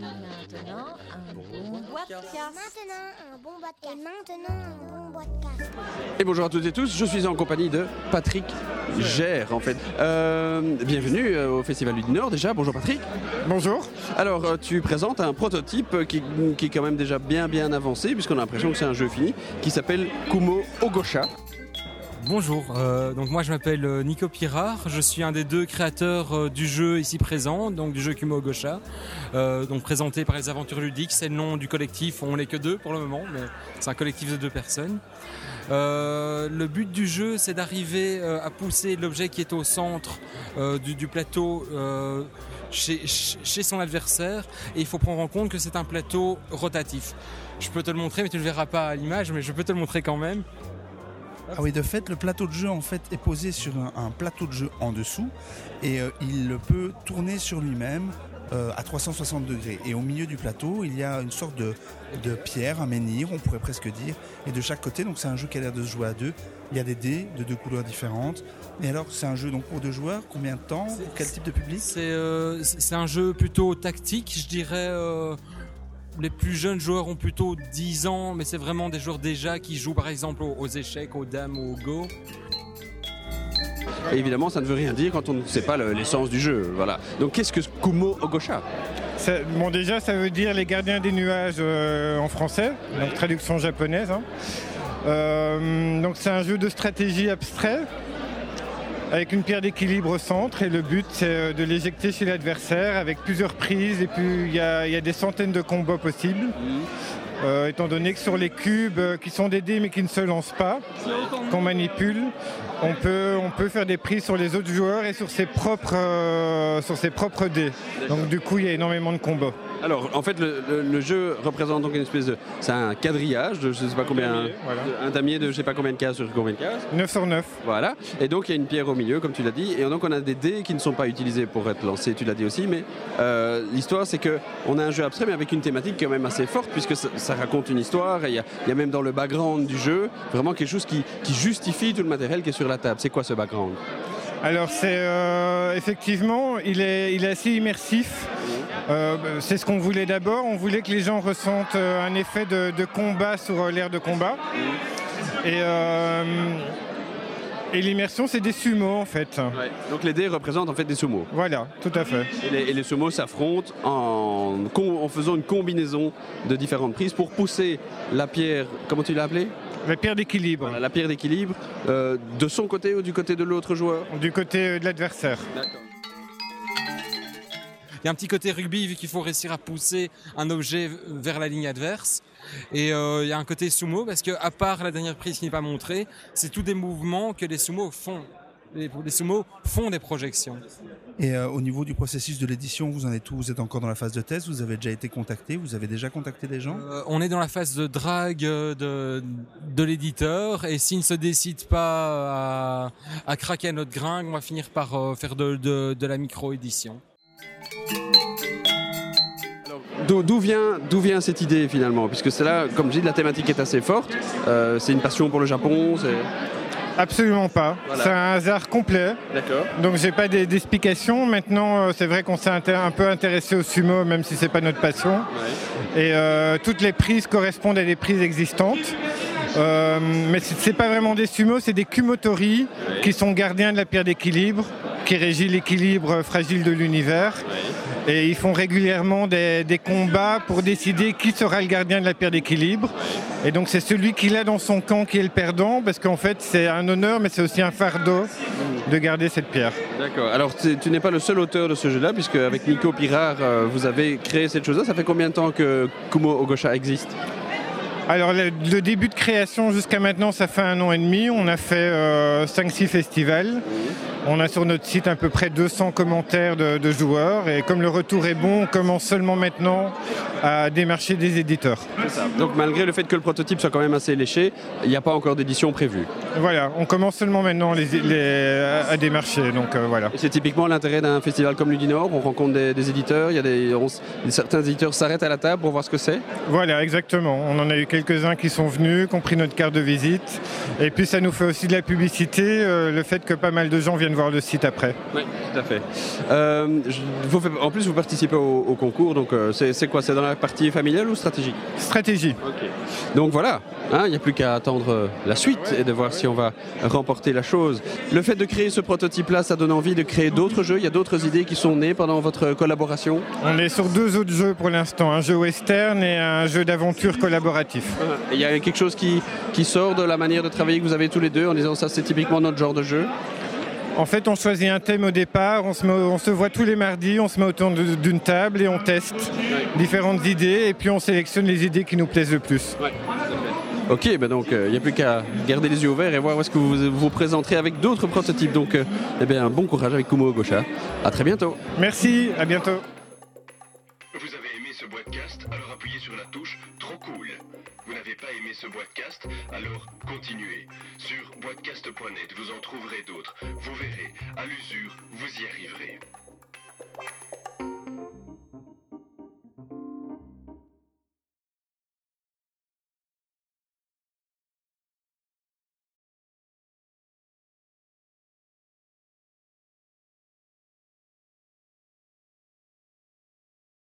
Maintenant, un bon bois de casse. Maintenant, un bon bois de casse. Et maintenant, un bon bois de casse. Et bonjour à toutes et tous, je suis en compagnie de Patrick Gère en fait. Euh, bienvenue euh, au Festival du Nord déjà, bonjour Patrick. Bonjour. Alors euh, tu présentes un prototype qui, qui est quand même déjà bien bien avancé puisqu'on a l'impression que c'est un jeu fini qui s'appelle Kumo Ogosha. Bonjour, euh, donc moi je m'appelle euh, Nico Pirard, je suis un des deux créateurs euh, du jeu ici présent, donc du jeu Kumo Gosha, donc présenté par les Aventures Ludiques, c'est le nom du collectif, on n'est que deux pour le moment, mais c'est un collectif de deux personnes. Le but du jeu c'est d'arriver à pousser l'objet qui est au centre du, plateau chez son adversaire et il faut prendre en compte que c'est un plateau rotatif. Je peux te le montrer mais tu ne le verras pas à l'image mais je peux te le montrer quand même. Ah oui, de fait, le plateau de jeu en fait est posé sur un, un plateau de jeu en dessous et euh, il peut tourner sur lui-même euh, à 360 degrés. Et au milieu du plateau, il y a une sorte de, de pierre, un menhir, on pourrait presque dire. Et de chaque côté, donc c'est un jeu qui a l'air de se jouer à deux. Il y a des dés de deux couleurs différentes. Et alors, c'est un jeu donc pour deux joueurs. Combien de temps? Pour quel type de public? C'est euh, c'est- un jeu plutôt tactique, je dirais. euh, les plus jeunes joueurs ont plutôt 10 ans, mais c'est vraiment des joueurs déjà qui jouent par exemple aux, aux échecs, aux dames ou au go. Et évidemment ça ne veut rien dire quand on ne sait pas le- l'essence du jeu. Voilà. Donc qu'est-ce que Kumo Ogosha Ça- bon, déjà, ça veut dire les gardiens des nuages euh, en français, donc traduction japonaise. hein. Euh, donc, c'est un jeu de stratégie abstrait avec une pierre d'équilibre au centre et le but c'est euh, de l'éjecter chez l'adversaire avec plusieurs prises et puis il y, a il y a des centaines de combos possibles. Euh, étant donné que sur les cubes euh, qui sont des dés mais qui ne se lancent pas, qu'on manipule, on peut, on peut faire des prises sur les autres joueurs et sur ses propres, euh, sur ses propres dés. Donc du coup il y a énormément de combos. Alors en fait le, le- le jeu représente donc une espèce de... C'est un quadrillage de je sais pas combien... damier, voilà. de- Un damier de je sais pas combien de cases sur combien de cases. 9 sur 9. Voilà. Et donc il y a une pierre au milieu, comme tu l'as dit. Et donc on a des dés qui ne sont pas utilisés pour être lancés, tu l'as dit aussi. Mais euh, l'histoire, c'est que on a un jeu abstrait, mais avec une thématique quand même assez forte, puisque ça, ça raconte une histoire. Et il y, a- il y a même dans le background du jeu vraiment quelque chose qui, qui justifie tout le matériel qui est sur la table. C'est quoi ce background? Alors c'est euh, effectivement, il est, il est assez immersif. Euh, c'est ce qu'on voulait d'abord. On voulait que les gens ressentent euh, un effet de, de combat sur euh, l'air de combat. Et, euh, et l'immersion, c'est des sumos en fait. Donc les dés représentent en fait des sumos. Voilà, tout à fait. Et les, et les sumos s'affrontent en, faisant une combinaison de différentes prises pour pousser la pierre, comment tu l'as appelé? La pierre d'équilibre Voilà, La pierre d'équilibre euh, de son côté ou du côté de l'autre joueur? Du côté de l'adversaire. Il y a un petit côté rugby vu qu'il faut réussir à pousser un objet vers la ligne adverse. Et euh, il y a un côté sumo parce que à part la dernière prise qui n'est pas montrée, c'est tous des mouvements que les sumo font. Les, les sumo font des projections. Et euh, au niveau du processus de l'édition, vous en êtes où? Vous êtes encore dans la phase de test? Vous avez déjà été contacté? Vous avez déjà contacté des gens? Euh, on est dans la phase de drague de, de l'éditeur et s'il ne se décide pas à, à craquer à notre gringue, on va finir par faire de, de- de la micro-édition. D'où vient, vient cette idée finalement? Puisque c'est là, comme je dis, la thématique est assez forte. Euh, c'est une passion pour le Japon. Absolument pas. Voilà. C'est un hasard complet. D'accord. Donc j'ai pas d'explication. Maintenant, euh, c'est vrai qu'on s'est un peu intéressé au sumo, même si c'est pas notre passion. Et euh, toutes les prises correspondent à des prises existantes. Euh, mais c'est pas vraiment des sumo, c'est des kumotori qui sont gardiens de la pierre d'équilibre, qui régit l'équilibre fragile de l'univers. Et ils font régulièrement des, combats pour décider qui sera le gardien de la pierre d'équilibre. Et donc c'est celui qui l'a dans son camp qui est le perdant, parce qu'en fait c'est un honneur, mais c'est aussi un fardeau de garder cette pierre. D'accord. Alors tu, tu n'es pas le seul auteur de ce jeu-là, puisque avec Nico Pirard, euh, vous avez créé cette chose-là. Ça fait combien de temps que Kumo Ogosha existe? Alors le, le début de création jusqu'à maintenant, ça fait un an et demi. On a fait 5-6 festivals. On a sur notre site à peu près 200 commentaires de, de joueurs. Et comme le retour est bon, on commence seulement maintenant à démarcher des éditeurs. Donc malgré le fait que le prototype soit quand même assez léché, il n'y a pas encore d'édition prévue. Voilà, on commence seulement maintenant les, les- à démarcher. Donc euh, voilà. C'est typiquement l'intérêt d'un festival comme Ludinor. On rencontre des, des éditeurs. Il y a des, on certains éditeurs s'arrêtent à la table pour voir ce que c'est. Voilà, exactement. On en a eu quelques quelques-uns qui sont venus, qui ont pris notre carte de visite. Et puis ça nous fait aussi de la publicité, euh, le fait que pas mal de gens viennent voir le site après. Oui, tout à fait. Euh, vous en plus, vous participez au, au concours, donc euh, c'est quoi C'est dans la partie familiale ou stratégique? Stratégie. Donc voilà, hein, il n'y a plus qu'à attendre la suite et de voir si on va remporter la chose. Le fait de créer ce prototype-là, ça donne envie de créer d'autres jeux? Il y a d'autres idées qui sont nées pendant votre collaboration? On est sur deux autres jeux pour l'instant, un jeu western et un jeu d'aventure collaboratif. Il y a quelque chose qui, qui sort de la manière de travailler que vous avez tous les deux en disant ça c'est typiquement notre genre de jeu. En fait, on choisit un thème au départ, on se, met- on se voit tous les mardis, on se met autour d'une table et on teste différentes idées et puis on sélectionne les idées qui nous plaisent le plus. Ok, ben donc il n'y a plus qu'à garder les yeux ouverts et voir où est-ce que vous vous présenterez avec d'autres prototypes. Donc eh bien, bon courage avec Kumo Gosha. À très bientôt. Merci, à bientôt. Vous avez aimé ce podcast? Alors appuyez sur la touche Trop cool. Vous n'avez pas aimé ce podcast Alors continuez. Sur boitcast.net, vous en trouverez d'autres. Vous verrez, à l'usure, vous y arriverez.